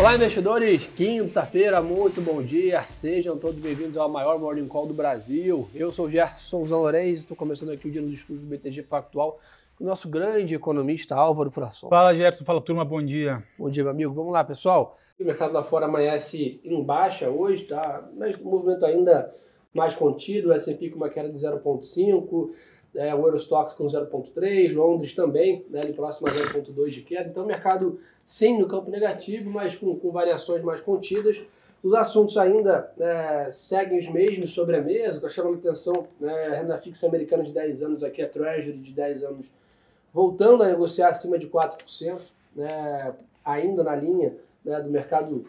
Olá, investidores! Quinta-feira, muito bom dia. Sejam todos bem-vindos ao maior Morning Call do Brasil. Eu sou o Gerson Zanlorez, estou começando aqui o dia dos estudos do BTG Pactual com o nosso grande economista Álvaro Frasson. Fala, Gerson. Fala, turma. Bom dia. Bom dia, meu amigo. Vamos lá, pessoal. O mercado lá fora amanhece em baixa hoje, tá? Mas o movimento ainda mais contido, o S&P com uma queda de 0,5%, é, o Eurostox com 0,3%, Londres também, né, ali próximo a 0,2% de queda. Então, mercado sim no campo negativo, mas com, com variações mais contidas. Os assuntos ainda é, seguem os mesmos sobre a mesa, está chamando atenção né, a renda fixa americana de 10 anos, aqui a Treasury de 10 anos, voltando a negociar acima de 4%, né, ainda na linha né, do mercado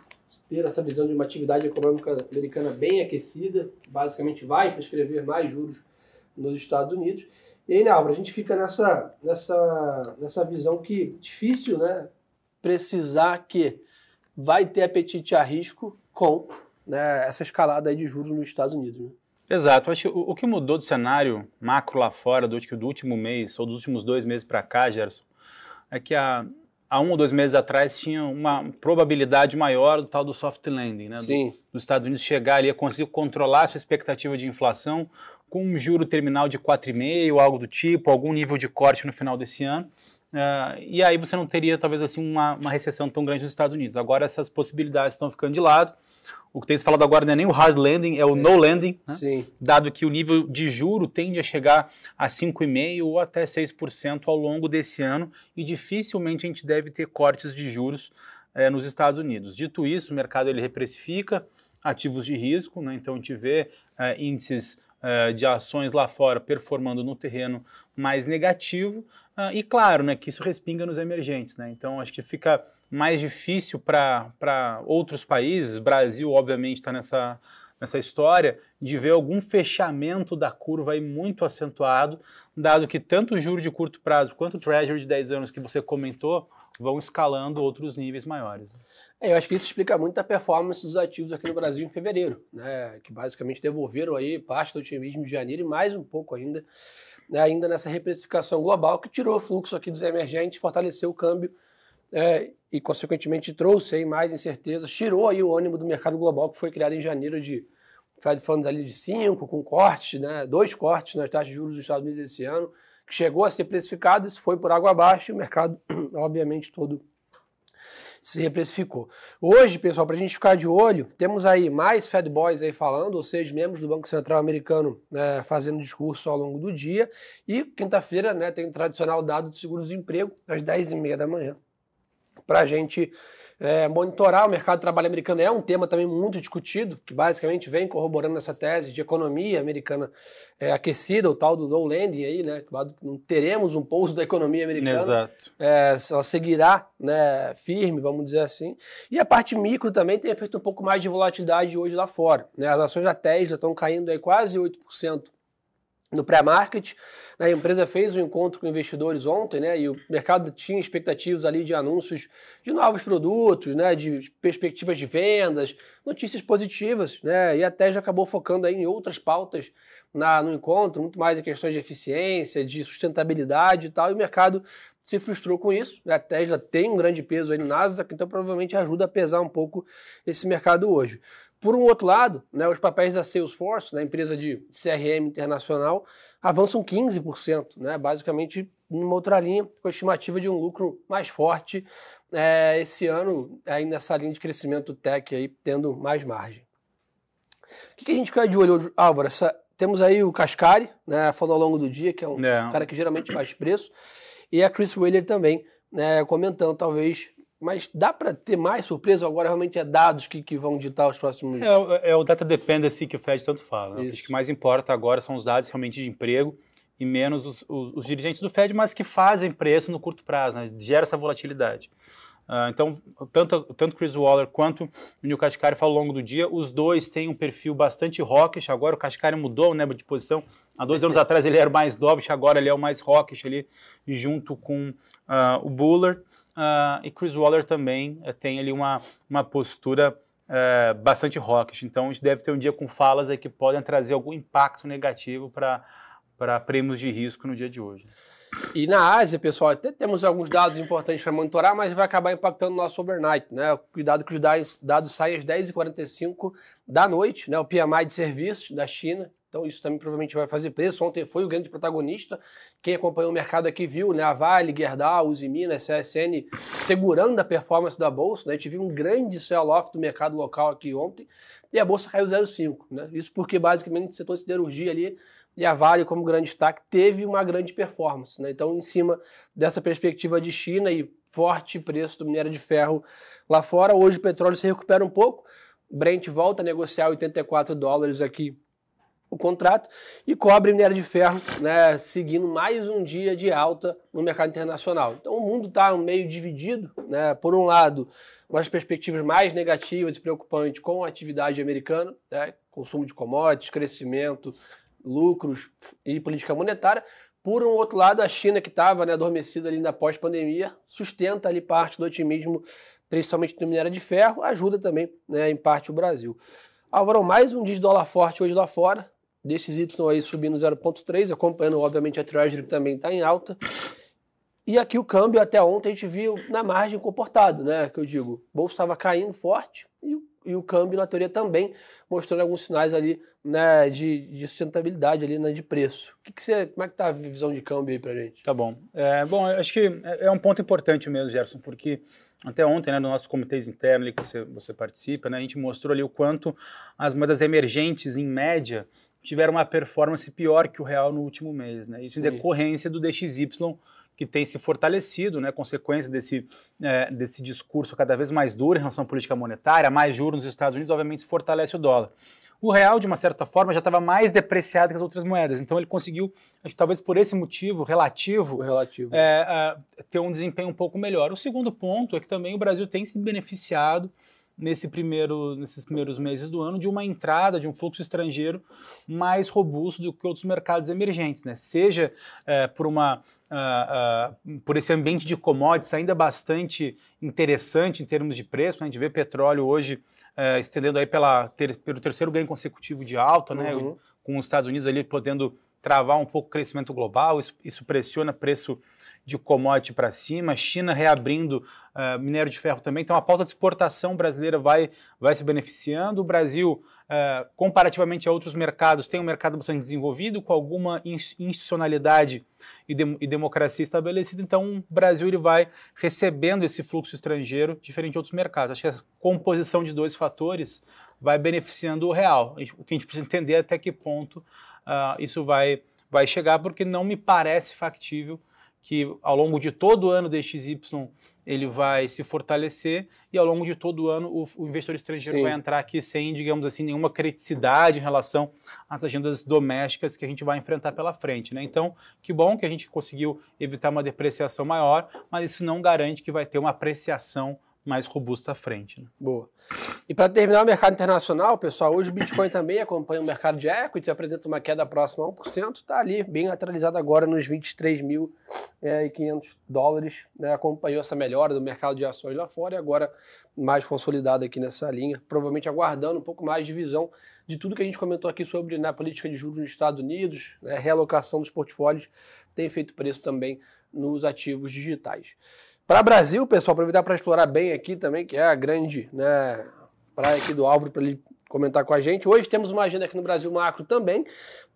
ter essa visão de uma atividade econômica americana bem aquecida, basicamente vai prescrever mais juros nos Estados Unidos. E aí, né, Álvaro, a gente fica nessa, nessa, nessa visão que difícil, né, precisar que vai ter apetite a risco com né, essa escalada aí de juros nos Estados Unidos. Né? Exato. Acho que o, o, que mudou do cenário macro lá fora, do, do último mês, ou dos últimos dois meses para cá, Gerson, é que há, há um ou dois meses atrás tinha uma probabilidade maior do tal do soft landing, né? Sim. Do, dos Estados Unidos chegar ali a conseguir controlar a sua expectativa de inflação com um juro terminal de 4,5, algo do tipo, algum nível de corte no final desse ano. Uh, e aí você não teria, talvez, assim, uma, uma recessão tão grande nos Estados Unidos. Agora essas possibilidades estão ficando de lado. O que tem se falado agora não é nem o hard landing, é o é. no landing, né? dado que o nível de juro tende a chegar a 5,5% ou até 6% ao longo desse ano e dificilmente a gente deve ter cortes de juros eh, nos Estados Unidos. Dito isso, o mercado ele reprecifica ativos de risco, né? então a gente vê eh, índices eh, de ações lá fora performando no terreno mais negativo, Uh, e claro, né, que isso respinga nos emergentes. Né? Então, acho que fica mais difícil para outros países, Brasil, obviamente, está nessa, nessa história, de ver algum fechamento da curva aí muito acentuado, dado que tanto o juro de curto prazo quanto o treasury de 10 anos que você comentou vão escalando outros níveis maiores. É, eu acho que isso explica muito a performance dos ativos aqui no Brasil em fevereiro, né, que basicamente devolveram aí parte do otimismo de janeiro e mais um pouco ainda né, ainda nessa reprecificação global que tirou o fluxo aqui dos emergentes, fortaleceu o câmbio é, e, consequentemente, trouxe aí mais incertezas, tirou aí o ânimo do mercado global que foi criado em janeiro de Fed Funds ali de 5, com cortes, né, dois cortes nas taxas de juros dos Estados Unidos esse ano, chegou a ser precificado, isso foi por água abaixo o mercado, obviamente, todo se reprecificou. Hoje, pessoal, para a gente ficar de olho, temos aí mais Fed Boys aí falando, ou seja, membros do Banco Central americano né, fazendo discurso ao longo do dia. E quinta-feira né, tem o tradicional dado de seguro-desemprego, às 10h30 da manhã, para a gente é, monitorar o mercado de trabalho americano é um tema também muito discutido, que basicamente vem corroborando essa tese de economia americana é, aquecida, o tal do no landing aí, né? Não teremos um pouso da economia americana. Exato. É, ela seguirá né, firme, vamos dizer assim. E a parte micro também tem feito um pouco mais de volatilidade hoje lá fora. Né? As ações da Tesla estão caindo aí quase 8% no pré-market. Né, a empresa fez um encontro com investidores ontem, né? E o mercado tinha expectativas ali de anúncios de novos produtos, né? De perspectivas de vendas, notícias positivas, né? E a Tesla acabou focando aí em outras pautas na, no encontro, muito mais em questões de eficiência, de sustentabilidade e tal. E o mercado se frustrou com isso. Né? A Tesla tem um grande peso aí no Nasdaq, então provavelmente ajuda a pesar um pouco esse mercado hoje. Por um outro lado, né, os papéis da Salesforce, da empresa de CRM internacional, avançam 15%, né, basicamente numa outra linha, com a estimativa de um lucro mais forte é, esse ano, aí nessa linha de crescimento tech, aí, tendo mais margem. O que, que a gente quer de olho hoje, Álvaro? Essa, temos aí o Cascari, né, falou ao longo do dia, que é um é. cara que geralmente faz preço, e a Chris Wheeler também, né, comentando talvez mas dá para ter mais surpresa agora? Realmente é dados que, que vão ditar os próximos. É, é o data dependency que o Fed tanto fala. Né? O que mais importa agora são os dados realmente de emprego e menos os, os, os, dirigentes do Fed, mas que fazem preço no curto prazo, né? gera essa volatilidade. Uh, então, tanto, tanto Chris Waller quanto o Neil Kashkari falam ao longo do dia, os dois têm um perfil bastante hawkish, agora o Kashkari mudou né, de posição, há dois anos atrás ele era mais dovish, agora ele é o mais hawkish ali, junto com uh, o Buller. Uh, e Chris Waller também uh, tem ali uma, uma postura uh, bastante rockish. Então a gente deve ter um dia com falas aí que podem trazer algum impacto negativo para prêmios de risco no dia de hoje. E na Ásia, pessoal, até temos alguns dados importantes para monitorar, mas vai acabar impactando o nosso overnight, né? Cuidado que os dados, dados saem às 10h45 da noite, né? O PMI de serviços da China. Então isso também provavelmente vai fazer preço. Ontem foi o grande protagonista. Quem acompanhou o mercado aqui viu, né? A Vale, Gerdau, Usimina, CSN segurando a performance da bolsa. Né? A gente viu um grande sell-off do mercado local aqui ontem e a bolsa caiu 0,5, né? Isso porque basicamente o setor siderurgia ali e a Vale, como grande destaque, teve uma grande performance. Né? Então, em cima dessa perspectiva de China e forte preço do minério de ferro lá fora, hoje o petróleo se recupera um pouco. Brent volta a negociar 84 dólares aqui o contrato e cobre minério de ferro, né, seguindo mais um dia de alta no mercado internacional. Então o mundo está meio dividido, né, por um lado, umas perspectivas mais negativas e preocupantes com a atividade americana, né, consumo de commodities, crescimento, lucros e política monetária. Por um outro lado, a China, que estava né, adormecida ali na pós-pandemia, sustenta ali parte do otimismo, principalmente no minério de ferro, ajuda também, né, em parte, o Brasil. Álvaro, mais um dia de dólar forte hoje lá fora, desses Y aí subindo 0,3, acompanhando, obviamente, a Treasury que também está em alta. E aqui o câmbio, até ontem, a gente viu na margem comportado, né? Que eu digo, o bolso estava caindo forte e e o câmbio, na teoria, também mostrando alguns sinais ali né, de, de sustentabilidade ali, né, de preço. Que, que você, como é que tá a visão de câmbio aí pra gente? Tá bom. É, bom, acho que é, é um ponto importante mesmo, Gerson, porque até ontem, né, no nosso comitês interno ali que você, você participa, né, a gente mostrou ali o quanto as moedas emergentes, em média, tiveram uma performance pior que o real no último mês, né? Isso Sim. em decorrência do DXY que tem se fortalecido, né, consequência desse, é, desse discurso cada vez mais duro em relação à política monetária, mais juros nos Estados Unidos, obviamente fortalece o dólar. O real, de uma certa forma, já estava mais depreciado que as outras moedas, então ele conseguiu, acho que talvez por esse motivo relativo, relativo. É, ter um desempenho um pouco melhor. O segundo ponto é que também o Brasil tem se beneficiado nesse primeiro, nesses primeiros meses do ano de uma entrada de um fluxo estrangeiro mais robusto do que outros mercados emergentes, né? Seja é, por uma uh, uh, por esse ambiente de commodities ainda bastante interessante em termos de preço, né? a gente vê petróleo hoje uh, estendendo aí pela, ter, pelo terceiro ganho consecutivo de alta, né? uhum. com os Estados Unidos ali podendo travar um pouco o crescimento global, isso, isso pressiona preço de commodity para cima, China reabrindo uh, minério de ferro também, então a pauta de exportação brasileira vai, vai se beneficiando, o Brasil, uh, comparativamente a outros mercados, tem um mercado bastante desenvolvido, com alguma institucionalidade e, de, e democracia estabelecida, então o Brasil ele vai recebendo esse fluxo estrangeiro, diferente de outros mercados. Acho que a composição de dois fatores vai beneficiando o real. O que a gente precisa entender é até que ponto uh, isso vai, vai chegar, porque não me parece factível que ao longo de todo o ano DXY ele vai se fortalecer e ao longo de todo o ano o, o investidor estrangeiro Sim. vai entrar aqui sem, digamos assim, nenhuma criticidade em relação às agendas domésticas que a gente vai enfrentar pela frente. Né? Então, que bom que a gente conseguiu evitar uma depreciação maior, mas isso não garante que vai ter uma apreciação mais robusta à frente. Né? Boa. E para terminar o mercado internacional, pessoal, hoje o Bitcoin também acompanha o mercado de equities, apresenta uma queda próxima a 1%, está ali bem lateralizado agora nos 23.500 é, dólares, né? acompanhou essa melhora do mercado de ações lá fora e agora mais consolidado aqui nessa linha, provavelmente aguardando um pouco mais de visão de tudo que a gente comentou aqui sobre né, a política de juros nos Estados Unidos, né, realocação dos portfólios, tem feito preço também nos ativos digitais. Para Brasil, pessoal, aproveitar para explorar bem aqui também, que é a grande né, praia aqui do Álvaro, para ele comentar com a gente. Hoje temos uma agenda aqui no Brasil Macro também.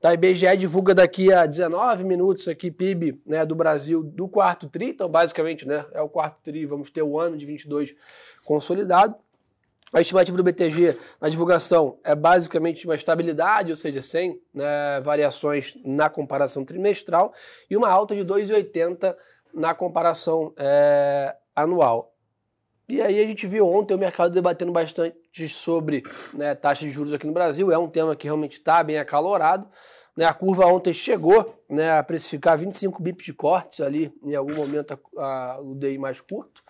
Tá, a IBGE divulga daqui a 19 minutos aqui PIB né, do Brasil do quarto TRI, então basicamente né, é o quarto TRI, vamos ter o ano de 22 consolidado. A estimativa do BTG na divulgação é basicamente uma estabilidade, ou seja, sem né, variações na comparação trimestral, e uma alta de 2,80 na comparação é, anual. E aí a gente viu ontem o mercado debatendo bastante sobre né, taxa de juros aqui no Brasil, é um tema que realmente está bem acalorado. Né, a curva ontem chegou né, a precificar 25 bips de cortes ali, em algum momento a, a, o DI mais curto.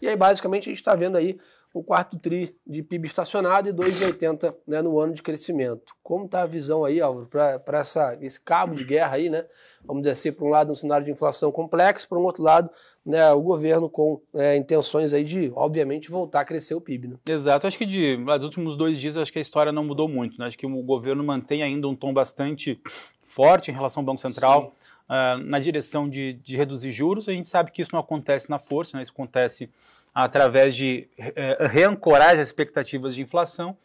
E aí basicamente a gente está vendo aí um quarto tri de PIB estacionado e 2,80 né, no ano de crescimento. Como está a visão aí, Álvaro, para esse cabo de guerra aí, né? Vamos dizer assim, por um lado um cenário de inflação complexo, por um outro lado, né, o governo com é, intenções aí de, obviamente, voltar a crescer o PIB. Né? Exato, acho que de, nos últimos dois dias acho que a história não mudou muito, né? acho que o governo mantém ainda um tom bastante forte em relação ao Banco Central, uh, na direção de, de, reduzir juros, a gente sabe que isso não acontece na força, né? isso acontece através de uh, reancorar as expectativas de inflação,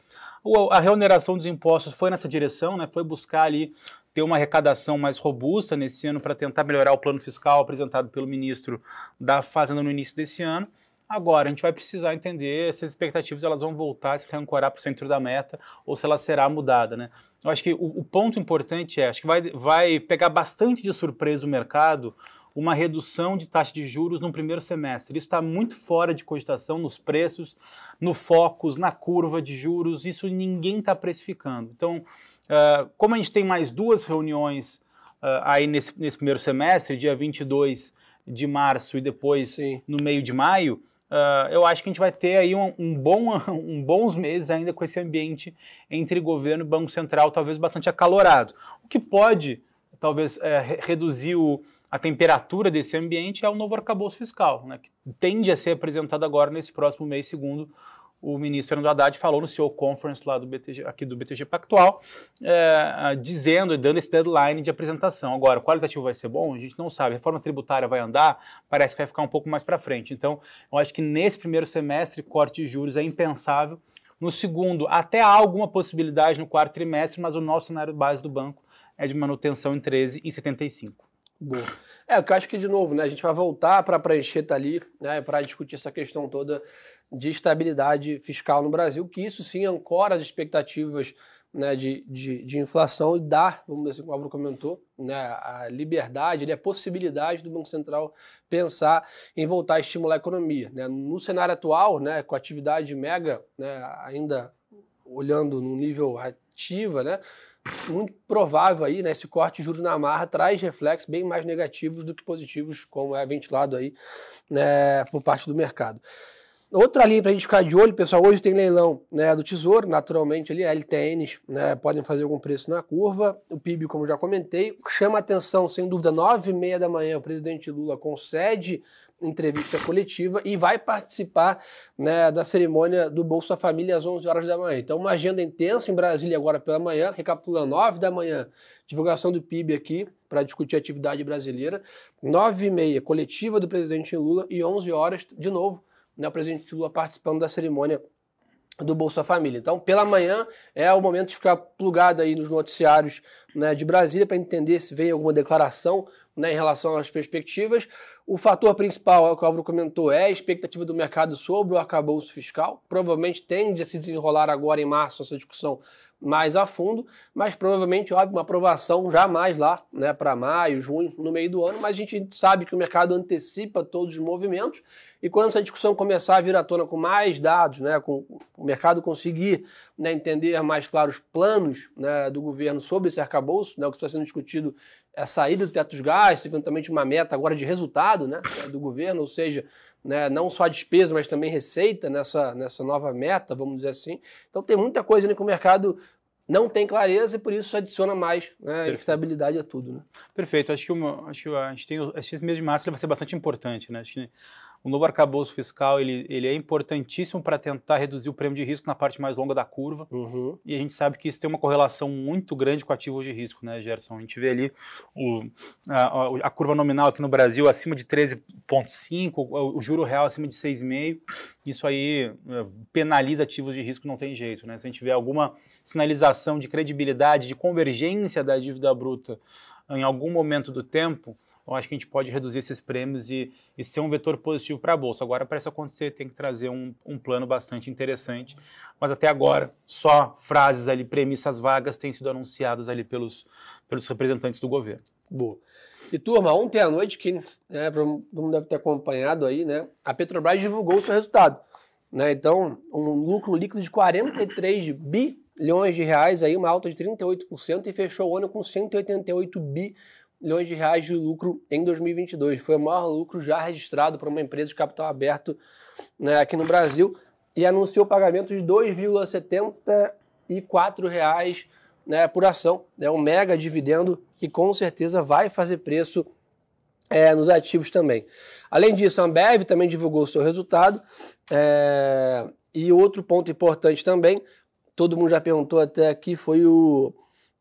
a reoneração dos impostos foi nessa direção, né? foi buscar ali ter uma arrecadação mais robusta nesse ano para tentar melhorar o plano fiscal apresentado pelo ministro da Fazenda no início desse ano. Agora, a gente vai precisar entender se as expectativas elas vão voltar se reancorar para o centro da meta ou se ela será mudada. Né? Eu acho que o, o ponto importante é, acho que vai, vai pegar bastante de surpresa o mercado uma redução de taxa de juros no primeiro semestre. Isso está muito fora de cogitação nos preços, no focus, na curva de juros, isso ninguém está precificando. Então, uh, como a gente tem mais duas reuniões uh, aí nesse, nesse, primeiro semestre, dia 22 de março e depois Sim. no meio de maio, uh, eu acho que a gente vai ter aí um, um, bom, um bons meses ainda com esse ambiente entre governo e Banco Central, talvez bastante acalorado, o que pode talvez é, reduzir o, a temperatura desse ambiente é o novo arcabouço fiscal, né, que tende a ser apresentado agora nesse próximo mês, segundo o ministro Fernando Haddad falou no CEO Conference lá do BTG, aqui do BTG Pactual, é, dizendo e dando esse deadline de apresentação. Agora, o qualitativo vai ser bom? A gente não sabe. A reforma tributária vai andar? Parece que vai ficar um pouco mais para frente. Então, eu acho que nesse primeiro semestre, corte de juros é impensável. No segundo, até há alguma possibilidade no quarto trimestre, mas o nosso cenário base do banco é de manutenção em 13,75. Boa. É, o que eu acho que, de novo, né, a gente vai voltar para preencher tá ali, né, para discutir essa questão toda de estabilidade fiscal no Brasil, que isso sim ancora as expectativas né, de, de, de, inflação e dá, vamos dizer assim, como o Álvaro comentou, né, a liberdade, a possibilidade do Banco Central pensar em voltar a estimular a economia. Né. No cenário atual, né, com a atividade mega né, ainda olhando no nível ativa, né, muito provável aí, né, esse corte de juros na marra traz reflexos bem mais negativos do que positivos, como é ventilado aí né, por parte do mercado. Outra linha para a gente ficar de olho, pessoal, hoje tem leilão né, do Tesouro, naturalmente ali, LTNs né, podem fazer algum preço na curva. O PIB, como já comentei, chama atenção, sem dúvida, nove e meia da manhã, o presidente Lula concede entrevista coletiva e vai participar né, da cerimônia do Bolsa Família às 11 horas da manhã. Então, uma agenda intensa em Brasília agora pela manhã, recapitulando, 9 da manhã, divulgação do PIB aqui para discutir a atividade brasileira, 9 e meia, coletiva do presidente Lula e 11 horas, de novo, né, o presidente Lula participando da cerimônia do Bolsa Família. Então, pela manhã é o momento de ficar plugado aí nos noticiários né, de Brasília para entender se vem alguma declaração né, em relação às perspectivas. O fator principal, é o que o Álvaro comentou, é a expectativa do mercado sobre o arcabouço fiscal. Provavelmente tende a se desenrolar agora em março essa discussão mais a fundo, mas provavelmente, óbvio, uma aprovação jamais lá, né, para maio, junho, no meio do ano, mas a gente sabe que o mercado antecipa todos os movimentos e quando essa discussão começar a vir à tona com mais dados, né, com o mercado conseguir né, entender mais claros planos né, do governo sobre esse arcabouço, né, o que está sendo discutido é a saída do teto dos gastos, eventualmente uma meta agora de resultado né, do governo, ou seja, né, não só a despesa, mas também receita nessa, nessa nova meta, vamos dizer assim. Então tem muita coisa né, que o mercado não tem clareza e por isso adiciona mais né, estabilidade a tudo. Né? Perfeito. Acho que, uma, acho que a gente tem esse mês de março vai ser bastante importante. Né? Acho que o novo arcabouço fiscal ele, ele é importantíssimo para tentar reduzir o prêmio de risco na parte mais longa da curva. Uhum. E a gente sabe que isso tem uma correlação muito grande com ativos de risco, né, Gerson? A gente vê ali o, a, a curva nominal aqui no Brasil acima de 13,5, o, o juro real acima de 6,5. Isso aí é, penaliza ativos de risco, não tem jeito. Né? Se a gente vê alguma sinalização de credibilidade, de convergência da dívida bruta em algum momento do tempo, eu acho que a gente pode reduzir esses prêmios e, e ser um vetor positivo para a Bolsa. Agora, para isso acontecer, tem que trazer um, um, plano bastante interessante. Mas até agora, só frases ali, premissas vagas, têm sido anunciadas ali pelos, pelos representantes do governo. Boa. E turma, ontem à noite, que né, todo mundo deve ter acompanhado aí, né? A Petrobras divulgou o seu resultado. Né? Então, um lucro líquido de 43 bilhões de reais, aí, uma alta de 38%, e fechou o ano com 188 bilhões milhões de reais de lucro em 2022. Foi o maior lucro já registrado para uma empresa de capital aberto né, aqui no Brasil e anunciou pagamento de 2,74 reais né, por ação. É um mega dividendo que com certeza vai fazer preço é, nos ativos também. Além disso, a Ambev também divulgou o seu resultado. É, e outro ponto importante também, todo mundo já perguntou até aqui, foi o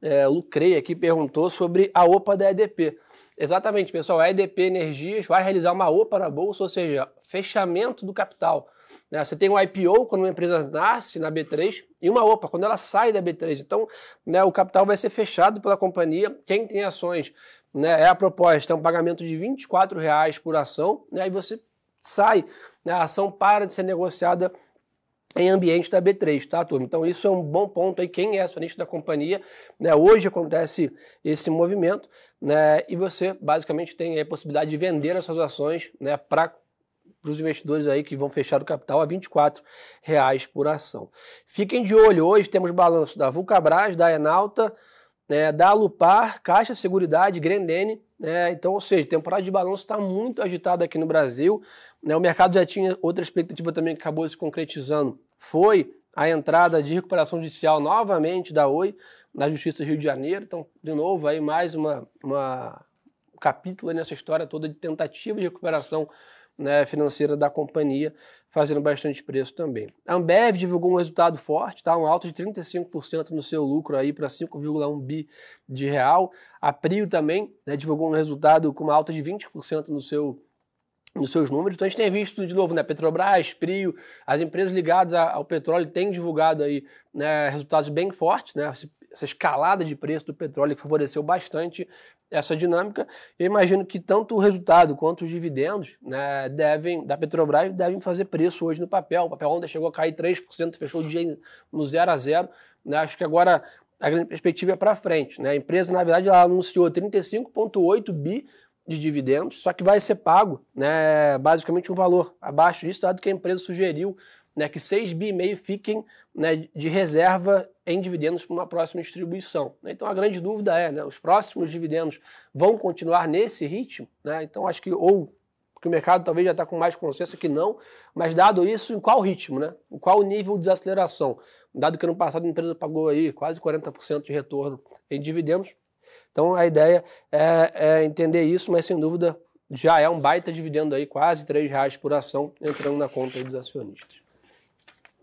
é, Lucrei aqui perguntou sobre a OPA da EDP. Exatamente, pessoal, a EDP Energias vai realizar uma OPA na bolsa, ou seja, fechamento do capital. Né? Você tem um IPO quando uma empresa nasce na B3 e uma OPA quando ela sai da B3. Então, né, o capital vai ser fechado pela companhia. Quem tem ações né, é a proposta, é um pagamento de R$ 24,00 por ação, né, e você sai, né, a ação para de ser negociada em ambiente da B3, tá, turma? Então isso é um bom ponto aí, quem é acionista da companhia, né, hoje acontece esse movimento, né, e você basicamente tem a possibilidade de vender as suas ações, né, para os investidores aí que vão fechar o capital a 24 reais por ação. Fiquem de olho, hoje temos balanço da Vulcabras, da Enalta, né, da Lupar, Caixa Seguridade, Grendene, né, então, ou seja, temporada de balanço está muito agitada aqui no Brasil, né, o mercado já tinha outra expectativa também que acabou se concretizando, foi a entrada de recuperação judicial novamente da Oi na Justiça do Rio de Janeiro, então, de novo, aí mais uma, uma um capítulo nessa história toda de tentativa de recuperação né, financeira da companhia, fazendo bastante preço também. A Ambev divulgou um resultado forte, tá? um alto de 35% no seu lucro aí para 5,1 bi de real. A Prio também né, divulgou um resultado com uma alta de 20% no seu nos seus números. Então a gente tem visto de novo, né, Petrobras, Prio, as empresas ligadas ao petróleo têm divulgado aí né, resultados bem fortes, né, essa escalada de preço do petróleo favoreceu bastante essa dinâmica. Eu imagino que tanto o resultado quanto os dividendos né, devem, da Petrobras devem fazer preço hoje no papel. O papel ontem chegou a cair 3%, fechou o dia no 0 a 0. Né? Acho que agora a grande perspectiva é para frente. Né? A empresa, na verdade, ela anunciou 35,8 bi de dividendos, só que vai ser pago né, basicamente um valor abaixo disso, dado que a empresa sugeriu né, que 6 bi fiquem né, de reserva em dividendos para uma próxima distribuição. Então a grande dúvida é, né, os próximos dividendos vão continuar nesse ritmo? Né? Então acho que ou que o mercado talvez já está com mais consciência que não, mas dado isso, em qual ritmo, né? Em qual nível de desaceleração? Dado que no passado a empresa pagou aí quase 40% de retorno em dividendos. Então a ideia é, é, entender isso, mas sem dúvida já é um baita dividendo aí, quase R$ reais por ação entrando na conta dos acionistas.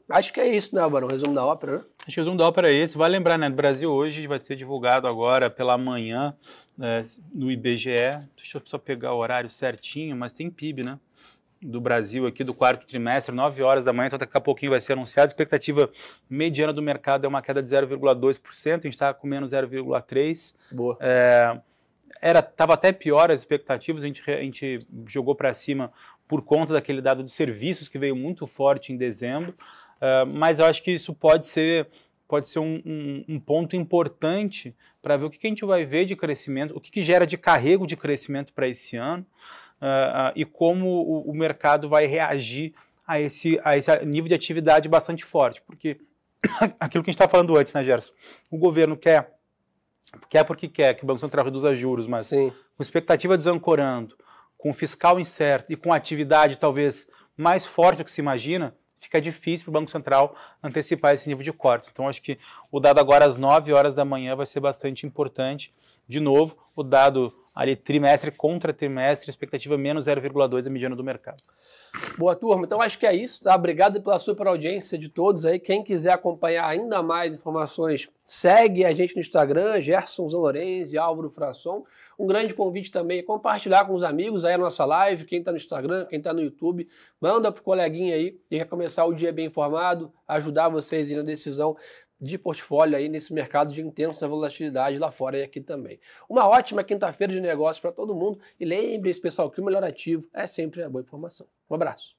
Acho que é isso, né, Álvaro? O resumo da ópera, né? Acho que o resumo da ópera é esse. Vai lembrar, né? Do Brasil hoje vai ser divulgado agora pela manhã é, no IBGE. Deixa eu só pegar o horário certinho, mas tem PIB, né? Do Brasil aqui do quarto trimestre, 9 horas da manhã, então daqui a pouquinho vai ser anunciado. A expectativa mediana do mercado é uma queda de 0,2%, a gente está com menos 0,3%. Boa. É, era estava até pior as expectativas, a gente, a gente jogou para cima por conta daquele dado de serviços que veio muito forte em dezembro. Uh, mas eu acho que isso pode ser, pode ser um, um, um ponto importante para ver o que, que, a gente vai ver de crescimento, o que, que gera de carrego de crescimento para esse ano uh, uh, e como o, o, mercado vai reagir a esse, a esse nível de atividade bastante forte. Porque aquilo que a gente estava falando antes, né, Gerson? O governo quer, quer porque quer que o Banco Central reduza juros, mas Sim. com expectativa desancorando, com fiscal incerto e com atividade talvez mais forte do que se imagina, fica difícil para o Banco Central antecipar esse nível de cortes. Então, acho que o dado agora às 9 horas da manhã vai ser bastante importante. De novo, o dado ali trimestre contra trimestre, expectativa menos 0,2 a mediana do mercado. Boa turma, então acho que é isso, tá? Obrigado pela super audiência de todos aí. Quem quiser acompanhar ainda mais informações, segue a gente no Instagram, Gerson Zalorenzi, Álvaro Frasson. Um grande convite também é compartilhar com os amigos aí a nossa live, quem está no Instagram, quem está no YouTube, manda pro coleguinha aí e começar o dia bem informado, ajudar vocês na decisão de portfólio aí nesse mercado de intensa volatilidade lá fora e aqui também. Uma ótima quinta-feira de negócios para todo mundo e lembre-se, pessoal, que o melhor ativo é sempre a boa informação. Um abraço.